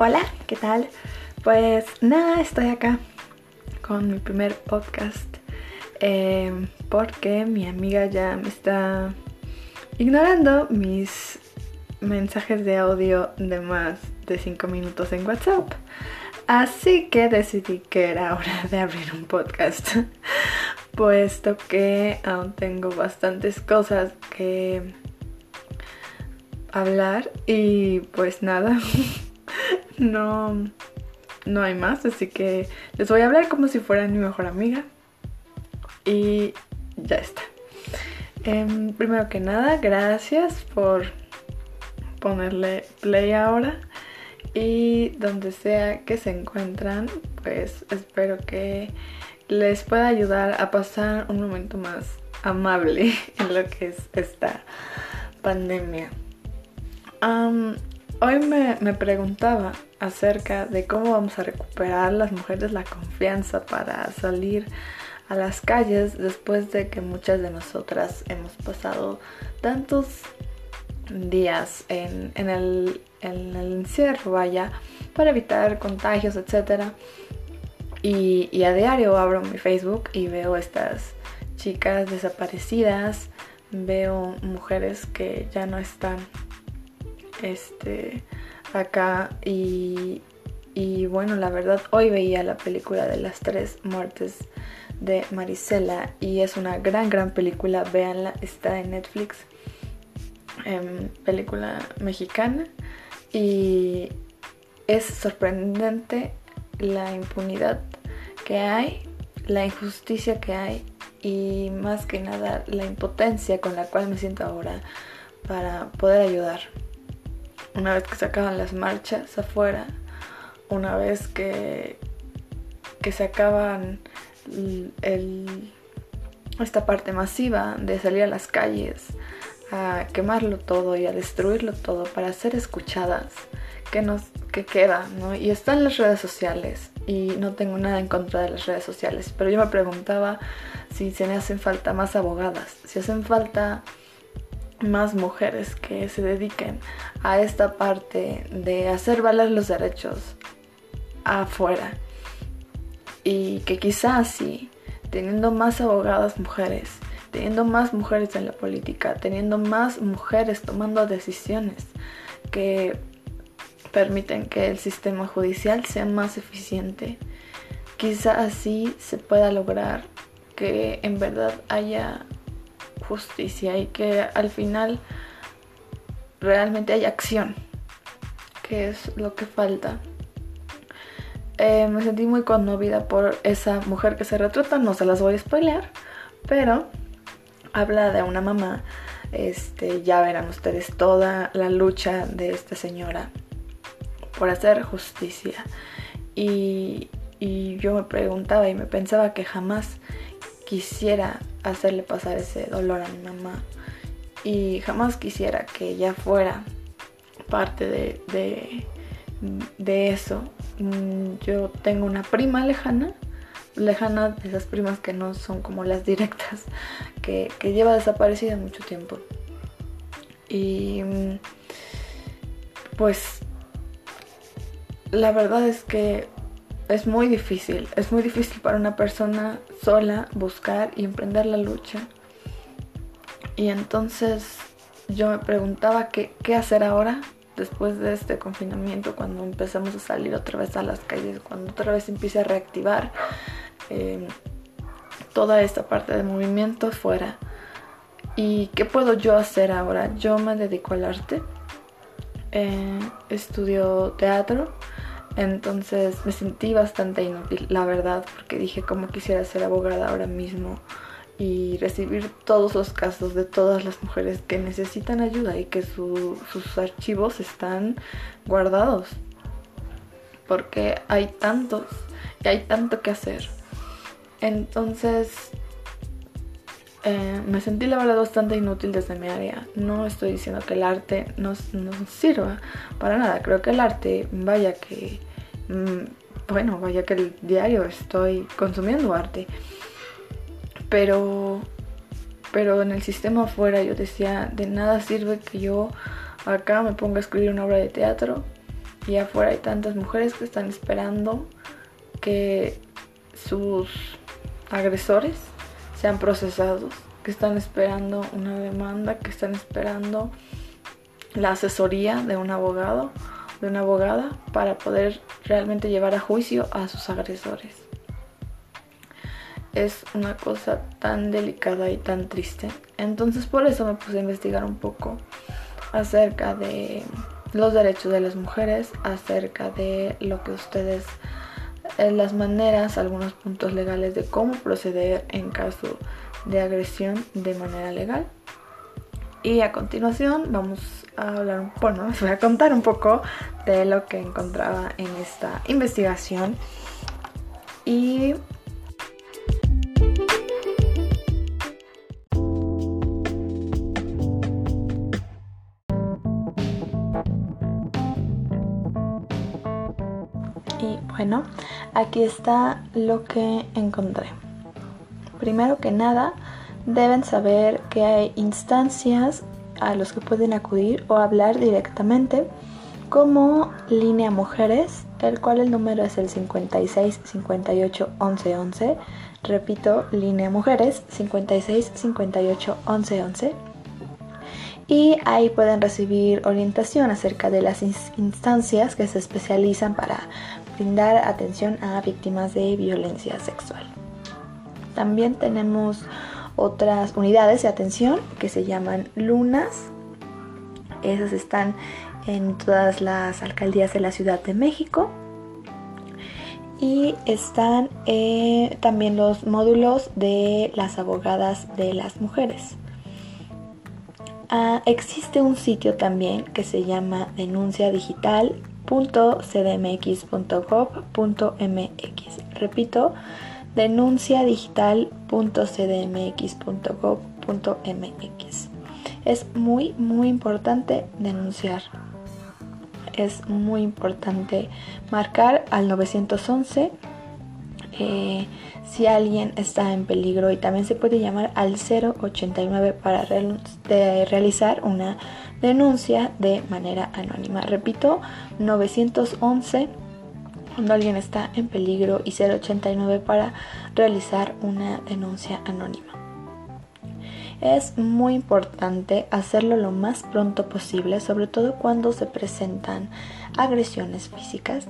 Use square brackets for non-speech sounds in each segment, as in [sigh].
Hola, ¿qué tal? Pues nada, estoy acá con mi primer podcast eh, porque mi amiga ya me está ignorando mis mensajes de audio de más de 5 minutos en WhatsApp. Así que decidí que era hora de abrir un podcast, [laughs] puesto que aún tengo bastantes cosas que hablar y pues nada. [laughs] no, no hay más, así que les voy a hablar como si fuera mi mejor amiga. Y ya está. Em, primero que nada, gracias por ponerle play ahora. Y donde sea que se encuentran, pues espero que les pueda ayudar a pasar un momento más amable [laughs] en lo que es esta pandemia. Hoy me, preguntaba acerca de cómo vamos a recuperar las mujeres la confianza para salir a las calles después de que muchas de nosotras hemos pasado tantos días en, el, encierro, vaya, para evitar contagios, etc. Y, y a diario abro mi Facebook y veo estas chicas desaparecidas, veo mujeres que ya no están este, acá y, y bueno, la verdad, hoy veía la película de las tres muertes de Marisela y es una gran, gran película, véanla, está en Netflix, em, película mexicana y es sorprendente la impunidad que hay, la injusticia que hay y más que nada la impotencia con la cual me siento ahora para poder ayudar una vez que se acaban las marchas afuera, una vez que, que se acaban esta parte masiva de salir a las calles, a quemarlo todo y a destruirlo todo para ser escuchadas, que nos que queda, ¿no? Y están las redes sociales y no tengo nada en contra de las redes sociales, pero yo me preguntaba si se me hacen falta más abogadas, si hacen falta más mujeres que se dediquen a esta parte de hacer valer los derechos afuera. Y que quizás sí, teniendo más abogadas mujeres, teniendo más mujeres en la política, teniendo más mujeres tomando decisiones que permiten que el sistema judicial sea más eficiente, quizás así se pueda lograr que en verdad haya justicia y que al final realmente hay acción, que es lo que falta. Eh, me sentí muy conmovida por esa mujer que se retrata, no se las voy a spoilear, pero habla de una mamá. Este, ya verán ustedes toda la lucha de esta señora por hacer justicia. Y, y yo me preguntaba y me pensaba que jamás quisiera hacerle pasar ese dolor a mi mamá y jamás quisiera que ella fuera parte de, de, eso. Mm, yo tengo una prima lejana, lejana de esas primas que no son como las directas, que, que lleva desaparecida mucho tiempo. Y mm, pues la verdad es que es muy difícil, es muy difícil para una persona sola buscar y emprender la lucha. Y entonces yo me preguntaba qué, hacer ahora después de este confinamiento, cuando empezamos a salir otra vez a las calles, cuando otra vez empiece a reactivar em, toda esta parte de movimiento fuera. ¿Y qué puedo yo hacer ahora? Yo me dedico al arte, eh, estudio teatro entonces me sentí bastante inútil, la verdad, porque dije cómo quisiera ser abogada ahora mismo y recibir todos los casos de todas las mujeres que necesitan ayuda y que sus archivos están guardados. Porque hay tantos y hay tanto que hacer. Entonces eh, me sentí la verdad bastante inútil desde mi área. No estoy diciendo que el arte no nos sirva para nada. Creo que el arte, vaya que bueno, vaya que el diario estoy consumiendo arte. Pero, pero en el sistema afuera yo decía, de nada sirve que yo acá me ponga a escribir una obra de teatro Y afuera hay tantas mujeres que están esperando que sus agresores sean procesados, que están esperando una demanda, que están esperando la asesoría de un abogado, de una abogada, para poder realmente llevar a juicio a sus agresores. Es una cosa tan delicada y tan triste. Entonces por eso me puse a investigar un poco acerca de los derechos de las mujeres, acerca de lo que ustedes, eh, las maneras, algunos puntos legales de cómo proceder en caso de agresión de manera legal. Y a continuación vamos a hablar, bueno, les voy a contar un poco de lo que encontraba en esta investigación. Y Y bueno, aquí está lo que encontré. Primero que nada, deben saber que hay instancias a los que pueden acudir o hablar directamente como línea mujeres, el cual el número es el 56 58 11 11. Repito, línea mujeres 56 58 11 11. Y ahí pueden recibir orientación acerca de las instancias que se especializan para brindar atención a víctimas de violencia sexual. También tenemos otras unidades de atención que se llaman lunas. Esas están en todas las alcaldías de la Ciudad de México. Y están eh, también los módulos de las abogadas de las mujeres. Ah, existe un sitio también que se llama denuncia digital denunciadigital.cdmx.gov.mx. Repito, denunciadigital.cdmx.gov.mx. Es muy, muy importante denunciar. Es muy importante marcar al 911 eh, si alguien está en peligro y también se puede llamar al 089 para realizar una denuncia de manera anónima. Repito, 911 cuando alguien está en peligro y 089 para realizar una denuncia anónima. Es muy importante hacerlo lo más pronto posible, sobre todo cuando se presentan agresiones físicas,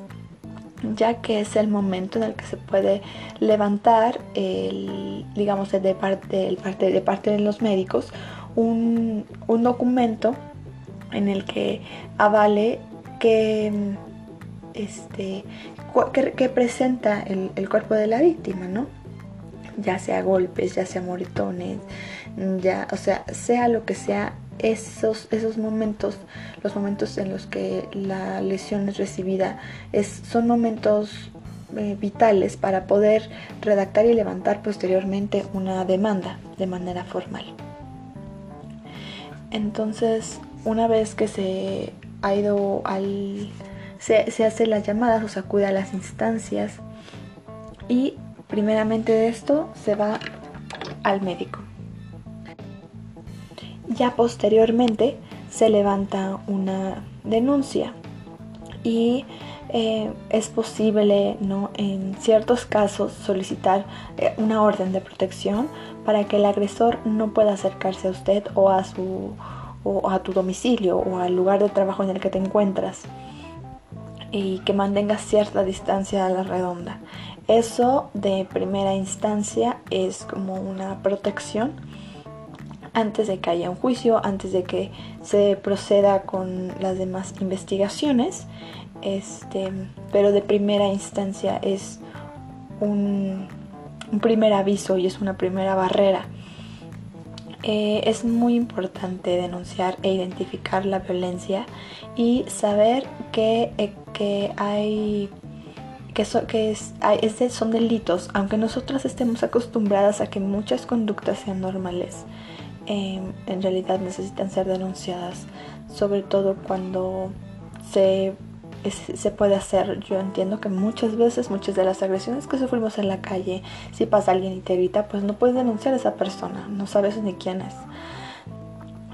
ya que es el momento en el que se puede levantar el, digamos, de parte, parte, de parte de los médicos un, un documento en el que avale que, este, que, presenta el, cuerpo de la víctima, ¿no? Ya sea golpes, ya sea moretones, ya, o sea, sea lo que sea, esos, esos momentos, los momentos en los que la lesión es recibida, es, son momentos eh, vitales para poder redactar y levantar posteriormente una demanda de manera formal. Entonces, una vez que se ha ido al... Se, hace las llamadas o se acude a las instancias y primeramente de esto se va al médico. Ya posteriormente se levanta una denuncia y eh, es posible ¿no? en ciertos casos solicitar eh, una orden de protección para que el agresor no pueda acercarse a usted o a su o a tu domicilio o al lugar de trabajo en el que te encuentras y que mantengas cierta distancia a la redonda. Eso de primera instancia es como una protección antes de que haya un juicio, antes de que se proceda con las demás investigaciones. Este, pero de primera instancia es un, un primer aviso y es una primera barrera eh, es muy importante denunciar e identificar la violencia y saber que, eh, hay que, que es, son delitos, aunque nosotras estemos acostumbradas a que muchas conductas sean normales, em, en realidad necesitan ser denunciadas, sobre todo cuando se se puede hacer. Yo entiendo que muchas veces, muchas de las agresiones que sufrimos en la calle, si pasa alguien y te evita, pues no puedes denunciar a esa persona, no sabes ni quién es.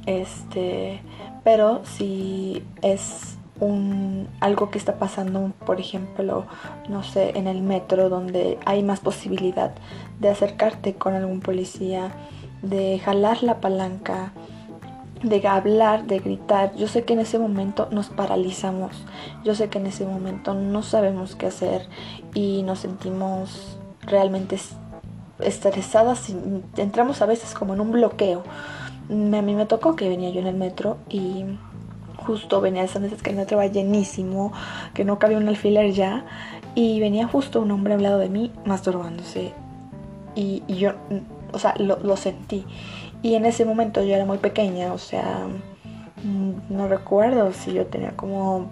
Este, pero si es un, algo que está pasando, por ejemplo, no sé, en el metro donde hay más posibilidad de acercarte con algún policía, de jalar la palanca, de hablar, de gritar. Yo sé que en ese momento nos paralizamos, yo sé que en ese momento no sabemos qué hacer y nos sentimos realmente estresadas, entramos a veces como en un bloqueo. A mí me tocó que venía yo en el metro y justo venía esas veces que el metro va llenísimo, que no cabía un alfiler ya, y venía justo un hombre al lado de mí masturbándose. Y, yo, o sea, lo, lo, sentí. Y en ese momento yo era muy pequeña, o sea, mm, no recuerdo si yo tenía como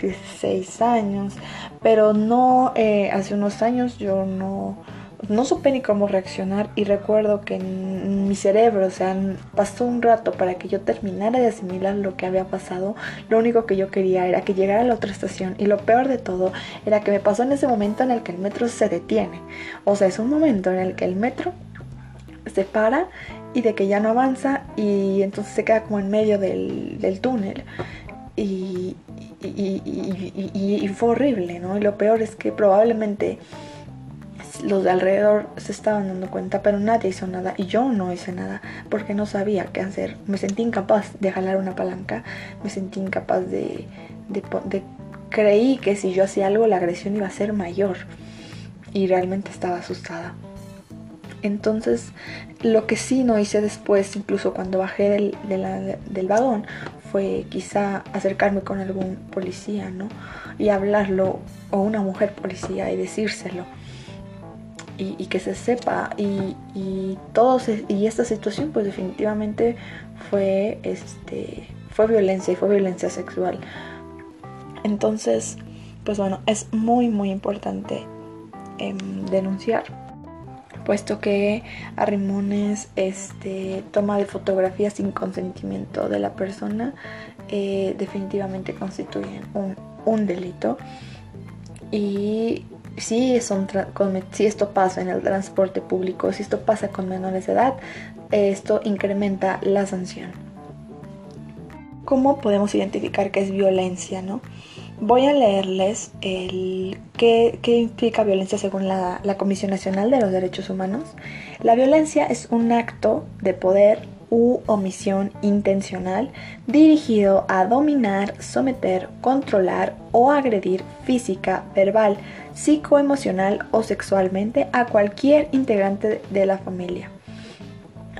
16 años, pero no, eh, hace unos años yo no no supe ni cómo reaccionar y recuerdo que en mi cerebro, o sea, pasó un rato para que yo terminara de asimilar lo que había pasado. Lo único que yo quería era que llegara a la otra estación y lo peor de todo era que me pasó en ese momento en el que el metro se detiene. O sea, es un momento en el que el metro se para y de que ya no avanza y entonces se queda como en medio del, túnel. Y, y, fue horrible, ¿no? Y lo peor es que probablemente los de alrededor se estaban dando cuenta, pero nadie hizo nada y yo no hice nada porque no sabía qué hacer. Me sentí incapaz de jalar una palanca, me sentí incapaz de, de, creí que si yo hacía algo la agresión iba a ser mayor y realmente estaba asustada. Entonces, lo que sí no hice después, incluso cuando bajé del, del vagón, fue quizá acercarme con algún policía, ¿no? Y hablarlo, o una mujer policía, y decírselo y, que se sepa. Y, y, y esta situación pues definitivamente fue este fue violencia y fue violencia sexual. Entonces pues bueno es muy muy importante em, denunciar puesto que arrimones este toma de fotografías sin consentimiento de la persona eh, definitivamente constituyen un, un delito. Y si, son si esto pasa en el transporte público, si esto pasa con menores de edad, esto incrementa la sanción. ¿Cómo podemos identificar que es violencia? No? Voy a leerles el, qué, implica violencia según la, la Comisión Nacional de los Derechos Humanos. La violencia es un acto de poder u omisión intencional dirigido a dominar, someter, controlar o agredir física, verbal, psicoemocional o sexualmente a cualquier integrante de la familia.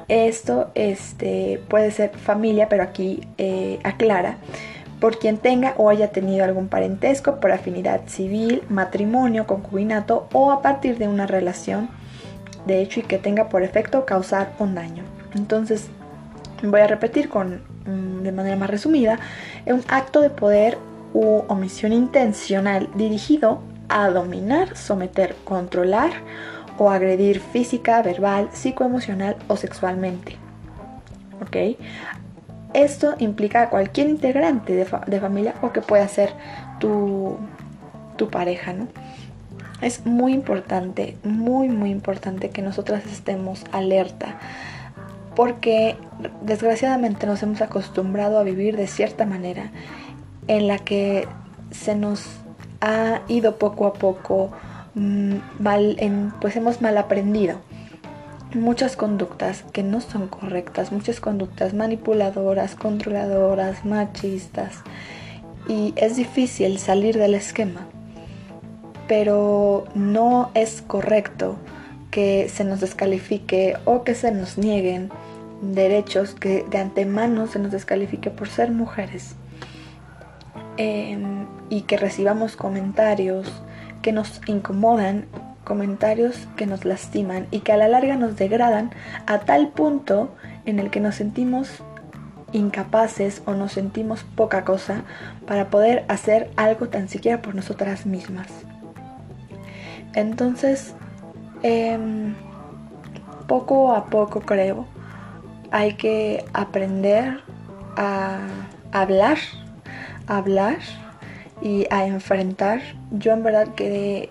Esto este, puede ser familia, pero aquí eh, aclara, por quien tenga o haya tenido algún parentesco por afinidad civil, matrimonio, concubinato o a partir de una relación de hecho y que tenga por efecto causar un daño. Entonces, voy a repetir con, mm, de manera más resumida, es un acto de poder u omisión intencional dirigido a dominar, someter, controlar o agredir física, verbal, psicoemocional o sexualmente. ¿Ok? Esto implica a cualquier integrante de, de familia o que pueda ser tu, tu pareja, ¿no? Es muy importante, muy, muy importante que nosotras estemos alerta porque desgraciadamente nos hemos acostumbrado a vivir de cierta manera en la que se nos ha ido poco a poco mm, pues hemos mal aprendido muchas conductas que no son correctas, muchas conductas manipuladoras, controladoras, machistas y es difícil salir del esquema, pero no es correcto que se nos descalifique o que se nos nieguen derechos que de antemano se nos descalifique por ser mujeres em, y que recibamos comentarios que nos incomodan, comentarios que nos lastiman y que a la larga nos degradan a tal punto en el que nos sentimos incapaces o nos sentimos poca cosa para poder hacer algo tan siquiera por nosotras mismas. Entonces, em, poco a poco creo hay que aprender a hablar, a hablar y a enfrentar. Yo en verdad quedé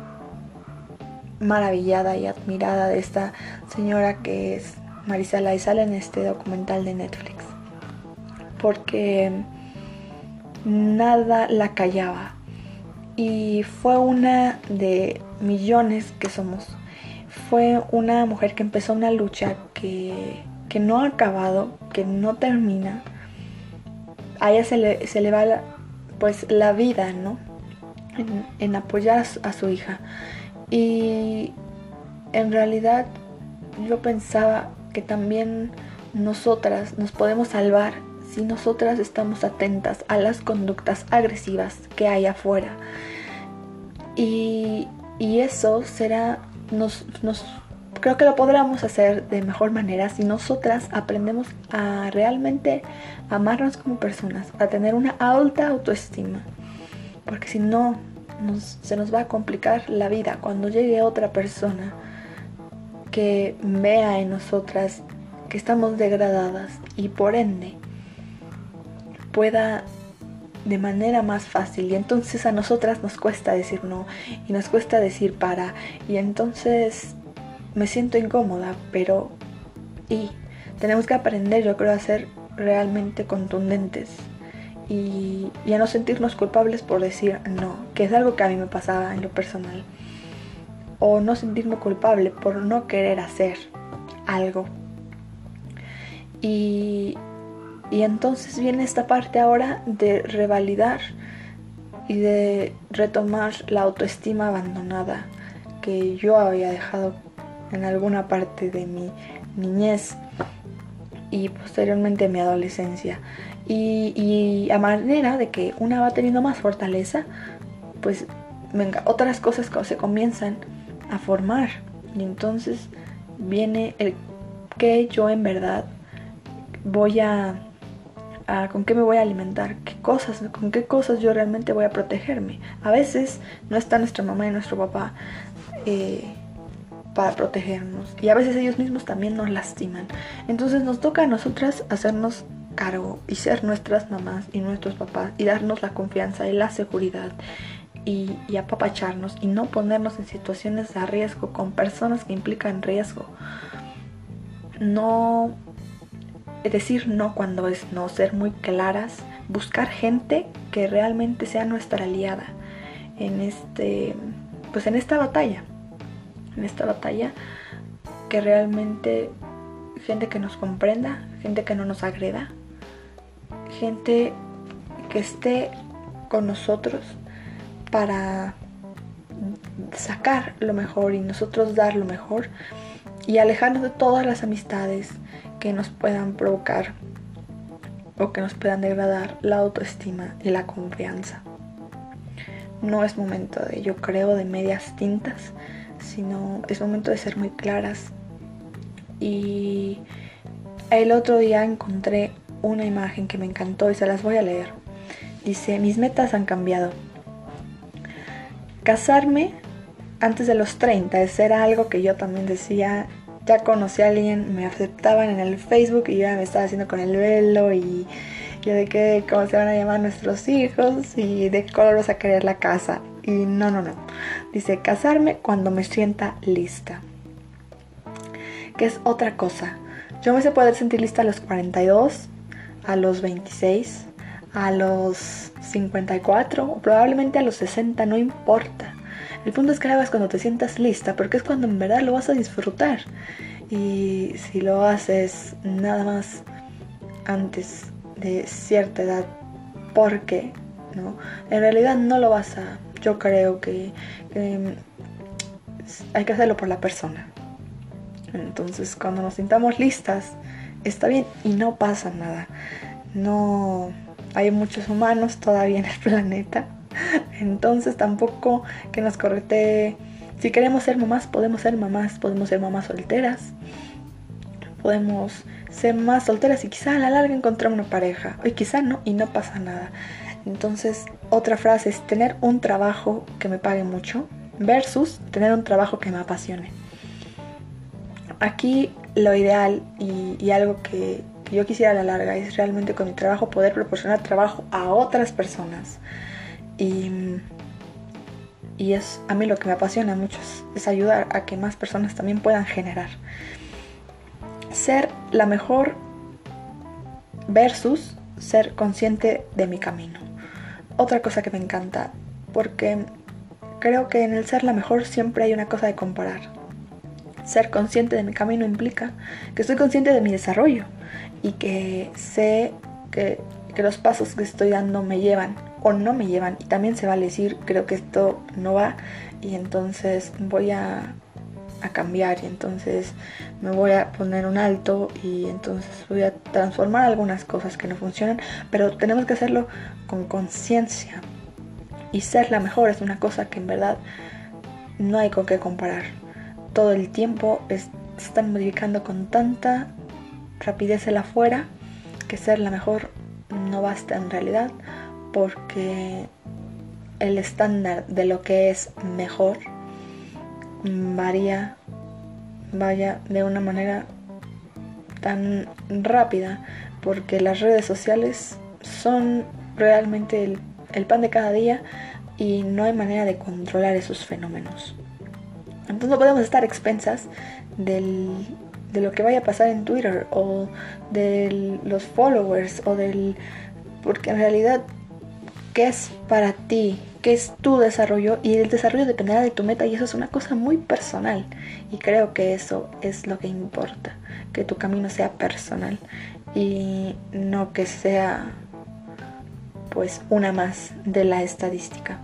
maravillada y admirada de esta señora que es Marisa sale en este documental de Netflix. Porque nada la callaba. Y fue una de millones que somos. Fue una mujer que empezó una lucha que, que no ha acabado, que no termina. A ella se le, se le va la, pues la vida, ¿no? En, apoyar a su, a su hija. Y en realidad yo pensaba que también nosotras nos podemos salvar si nosotras estamos atentas a las conductas agresivas que hay afuera. Y, y eso será, nos, nos, creo que lo podremos hacer de mejor manera si nosotras aprendemos a realmente amarnos como personas, a tener una alta autoestima. Porque si no, se nos va a complicar la vida cuando llegue otra persona que vea en nosotras que estamos degradadas y por ende pueda de manera más fácil y entonces a nosotras nos cuesta decir no y nos cuesta decir para y entonces me siento incómoda pero y tenemos que aprender yo creo a ser realmente contundentes y, y, a no sentirnos culpables por decir no, que es algo que a mí me pasaba en lo personal. O no sentirme culpable por no querer hacer algo. Y, y entonces viene esta parte ahora de revalidar y de retomar la autoestima abandonada que yo había dejado en alguna parte de mi niñez y posteriormente mi adolescencia. Y, a manera de que una va teniendo más fortaleza, pues venga, otras cosas se comienzan a formar. Y entonces viene el que yo en verdad voy a, a, con qué me voy a alimentar, qué cosas, con qué cosas yo realmente voy a protegerme. A veces no está nuestra mamá y nuestro papá eh, para protegernos y a veces ellos mismos también nos lastiman. Entonces nos toca a nosotras hacernos cargo y ser nuestras mamás y nuestros papás y darnos la confianza y la seguridad y, y, apapacharnos y no ponernos en situaciones de riesgo con personas que implican riesgo. No decir no cuando es no, ser muy claras, buscar gente que realmente sea nuestra aliada en este pues en esta batalla. En esta batalla que realmente gente que nos comprenda, gente que no nos agreda, gente que esté con nosotros para sacar lo mejor y nosotros dar lo mejor y alejarnos de todas las amistades que nos puedan provocar o que nos puedan degradar la autoestima y la confianza. No es momento de, yo creo, de medias tintas, sino es momento de ser muy claras. Y el otro día encontré una imagen que me encantó y se las voy a leer. Dice, mis metas han cambiado. Casarme antes de los 30, ese era algo que yo también decía, ya conocí a alguien, me aceptaban en el Facebook y ya me estaba haciendo con el velo y yo de qué, cómo se van a llamar nuestros hijos y de qué color vas a querer la casa. Y no, no, no. Dice, casarme cuando me sienta lista. Que es otra cosa. Yo me sé poder sentir lista a los 42, a los 26, a los 54, probablemente a los 60, no importa. El punto es que hagas cuando te sientas lista, porque es cuando en verdad lo vas a disfrutar. Y si lo haces nada más antes de cierta edad, ¿por qué? ¿No? En realidad no lo vas a... Yo creo que, que hay que hacerlo por la persona. Entonces cuando nos sintamos listas, está bien y no pasa nada. No hay muchos humanos todavía en el [laughs] planeta. Entonces tampoco que nos correte. Si queremos ser mamás, podemos ser mamás, podemos ser mamás solteras. Podemos ser más solteras y quizá a la larga encontrar una pareja. Y quizá no, y no pasa nada. Entonces, otra frase es tener un trabajo que me pague mucho versus tener un trabajo que me apasione. Aquí lo ideal y, algo que, que yo quisiera a la larga es realmente con mi trabajo poder proporcionar trabajo a otras personas. Y, y es a mí lo que me apasiona mucho, es ayudar a que más personas también puedan generar. Ser la mejor versus ser consciente de mi camino. Otra cosa que me encanta, porque creo que en el ser la mejor siempre hay una cosa de comparar. Ser consciente de mi camino implica que estoy consciente de mi desarrollo y que sé que, los pasos que estoy dando me llevan o no me llevan. Y también se vale decir, creo que esto no va y entonces voy a, a cambiar y entonces me voy a poner un alto y entonces voy a transformar algunas cosas que no funcionan, pero tenemos que hacerlo con conciencia. Y ser la mejor es una cosa que en verdad no hay con qué comparar. Todo el tiempo se están modificando con tanta rapidez el afuera que ser la mejor no basta en realidad porque el estándar de lo que es mejor varía, vaya de una manera tan rápida, porque las redes sociales son realmente el, pan de cada día y no hay manera de controlar esos fenómenos. Entonces no podemos estar expensas del, de lo que vaya a pasar en Twitter o de los followers o del... porque en realidad qué es para ti, qué es tu desarrollo y el desarrollo dependerá de tu meta y eso es una cosa muy personal y creo que eso es lo que importa, que tu camino sea personal y no que sea pues una más de la estadística.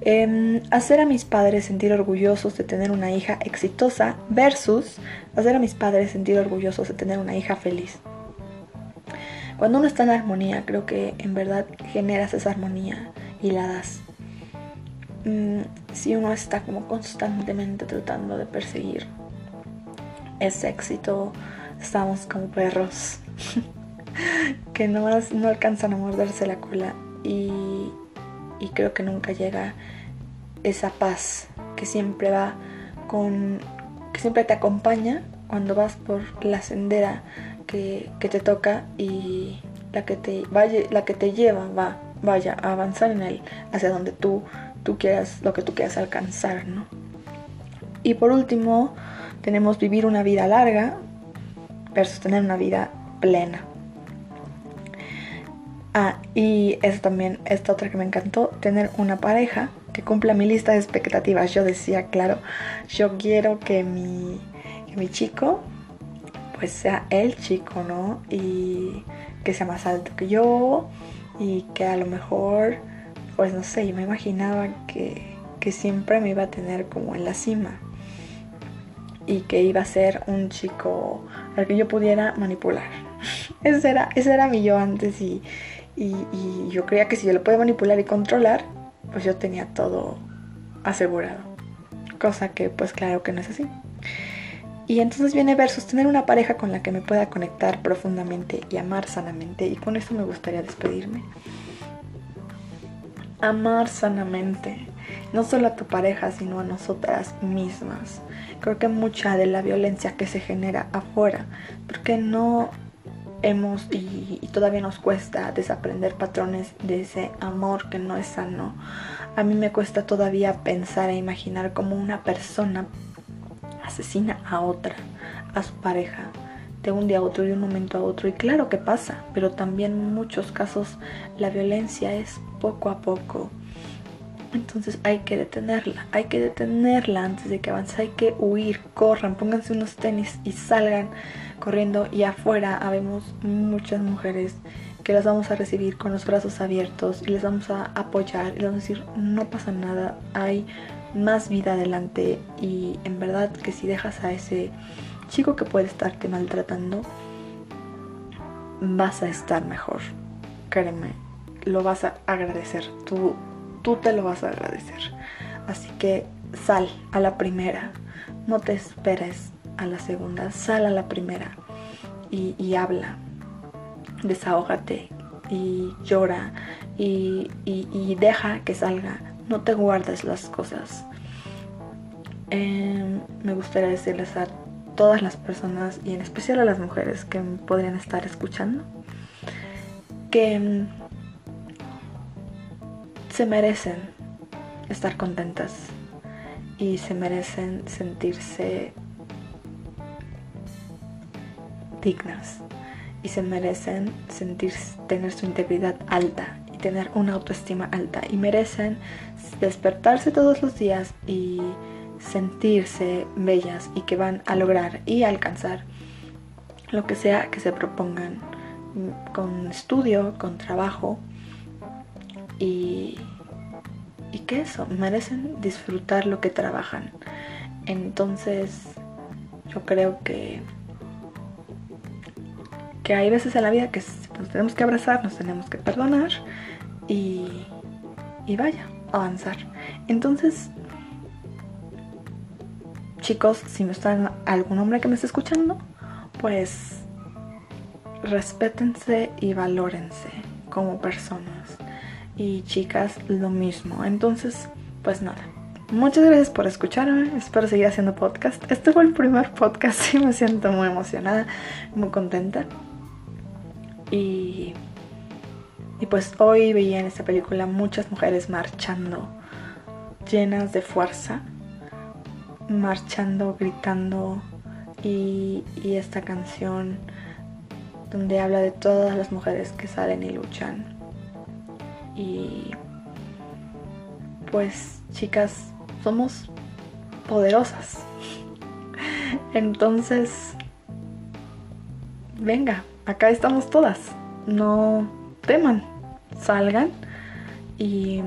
Em, hacer a mis padres sentir orgullosos de tener una hija exitosa versus hacer a mis padres sentir orgullosos de tener una hija feliz. Cuando uno está en armonía, creo que en verdad generas esa armonía y la das. Mm, si uno está como constantemente tratando de perseguir ese éxito, estamos como perros [laughs] que nomás no alcanzan a morderse la cola y, y creo que nunca llega esa paz que siempre va con que siempre te acompaña cuando vas por la sendera que, te toca y la que te, vaya, la que te lleva va, vaya a avanzar en él hacia donde tú, tú quieras, lo que tú quieras alcanzar, ¿no? Y por último, tenemos vivir una vida larga versus tener una vida plena. Ah, y eso también, esta otra que me encantó, tener una pareja que cumpla mi lista de expectativas. Yo decía, claro, yo quiero que mi, que mi chico pues sea el chico, ¿no? Y que sea más alto que yo y que a lo mejor, pues no sé, yo me imaginaba que, que siempre me iba a tener como en la cima y que iba a ser un chico al que yo pudiera manipular. [laughs] ese, era, era mi yo antes y, y, y yo creía que si yo lo podía manipular y controlar, pues yo tenía todo asegurado. Cosa que pues claro que no es así. Y entonces viene versus tener una pareja con la que me pueda conectar profundamente y amar sanamente. Y con eso me gustaría despedirme. Amar sanamente. No solo a tu pareja, sino a nosotras mismas. Creo que mucha de la violencia que se genera afuera, porque no hemos y, y, todavía nos cuesta desaprender patrones de ese amor que no es sano. A mí me cuesta todavía pensar e imaginar como una persona asesina a otra, a su pareja, de un día a otro, de un momento a otro. Y claro que pasa, pero también en muchos casos la violencia es poco a poco. Entonces hay que detenerla, hay que detenerla antes de que avance, hay que huir, corran, pónganse unos tenis y salgan corriendo y afuera habemos muchas mujeres que las vamos a recibir con los brazos abiertos y les vamos a apoyar y les vamos a decir no pasa nada, hay más vida adelante y en verdad que si dejas a ese chico que puede estarte maltratando, vas a estar mejor. Créeme, lo vas a agradecer. Tú, tú te lo vas a agradecer. Así que sal a la primera. No te esperes a la segunda. Sal a la primera y, habla. Desahógate y llora y, y deja que salga no te guardes las cosas. Em, me gustaría decirles a todas las personas y en especial a las mujeres que podrían estar escuchando que em, se merecen estar contentas y se merecen sentirse dignas y se merecen sentir tener su integridad alta y tener una autoestima alta y merecen despertarse todos los días y sentirse bellas y que van a lograr y alcanzar lo que sea que se propongan con estudio, con trabajo y, y que eso, merecen disfrutar lo que trabajan. Entonces yo creo que que hay veces en la vida que nos tenemos que abrazar, nos tenemos que perdonar y, y vaya, avanzar. Entonces, chicos, si no está algún hombre que me esté escuchando, pues respétense y valórense como personas. Y chicas, lo mismo. Entonces, pues nada. Muchas gracias por escucharme. Espero seguir haciendo podcast. Este fue el primer podcast [laughs] y me siento muy emocionada, muy contenta. Y, y pues hoy veía en esta película muchas mujeres marchando, llenas de fuerza, marchando, gritando. Y, y esta canción donde habla de todas las mujeres que salen y luchan. Y pues chicas, somos poderosas. [laughs] Entonces, venga, acá estamos todas. No teman, salgan y,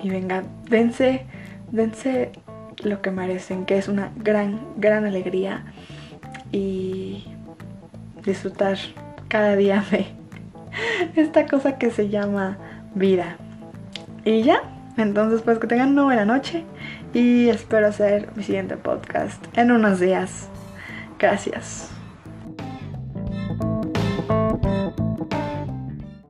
y venga, dense, dense lo que merecen, que es una gran, gran alegría y disfrutar cada día de [laughs] esta cosa que se llama vida. Y ya, entonces pues que tengan una buena noche y espero hacer mi siguiente podcast en unos días. Gracias.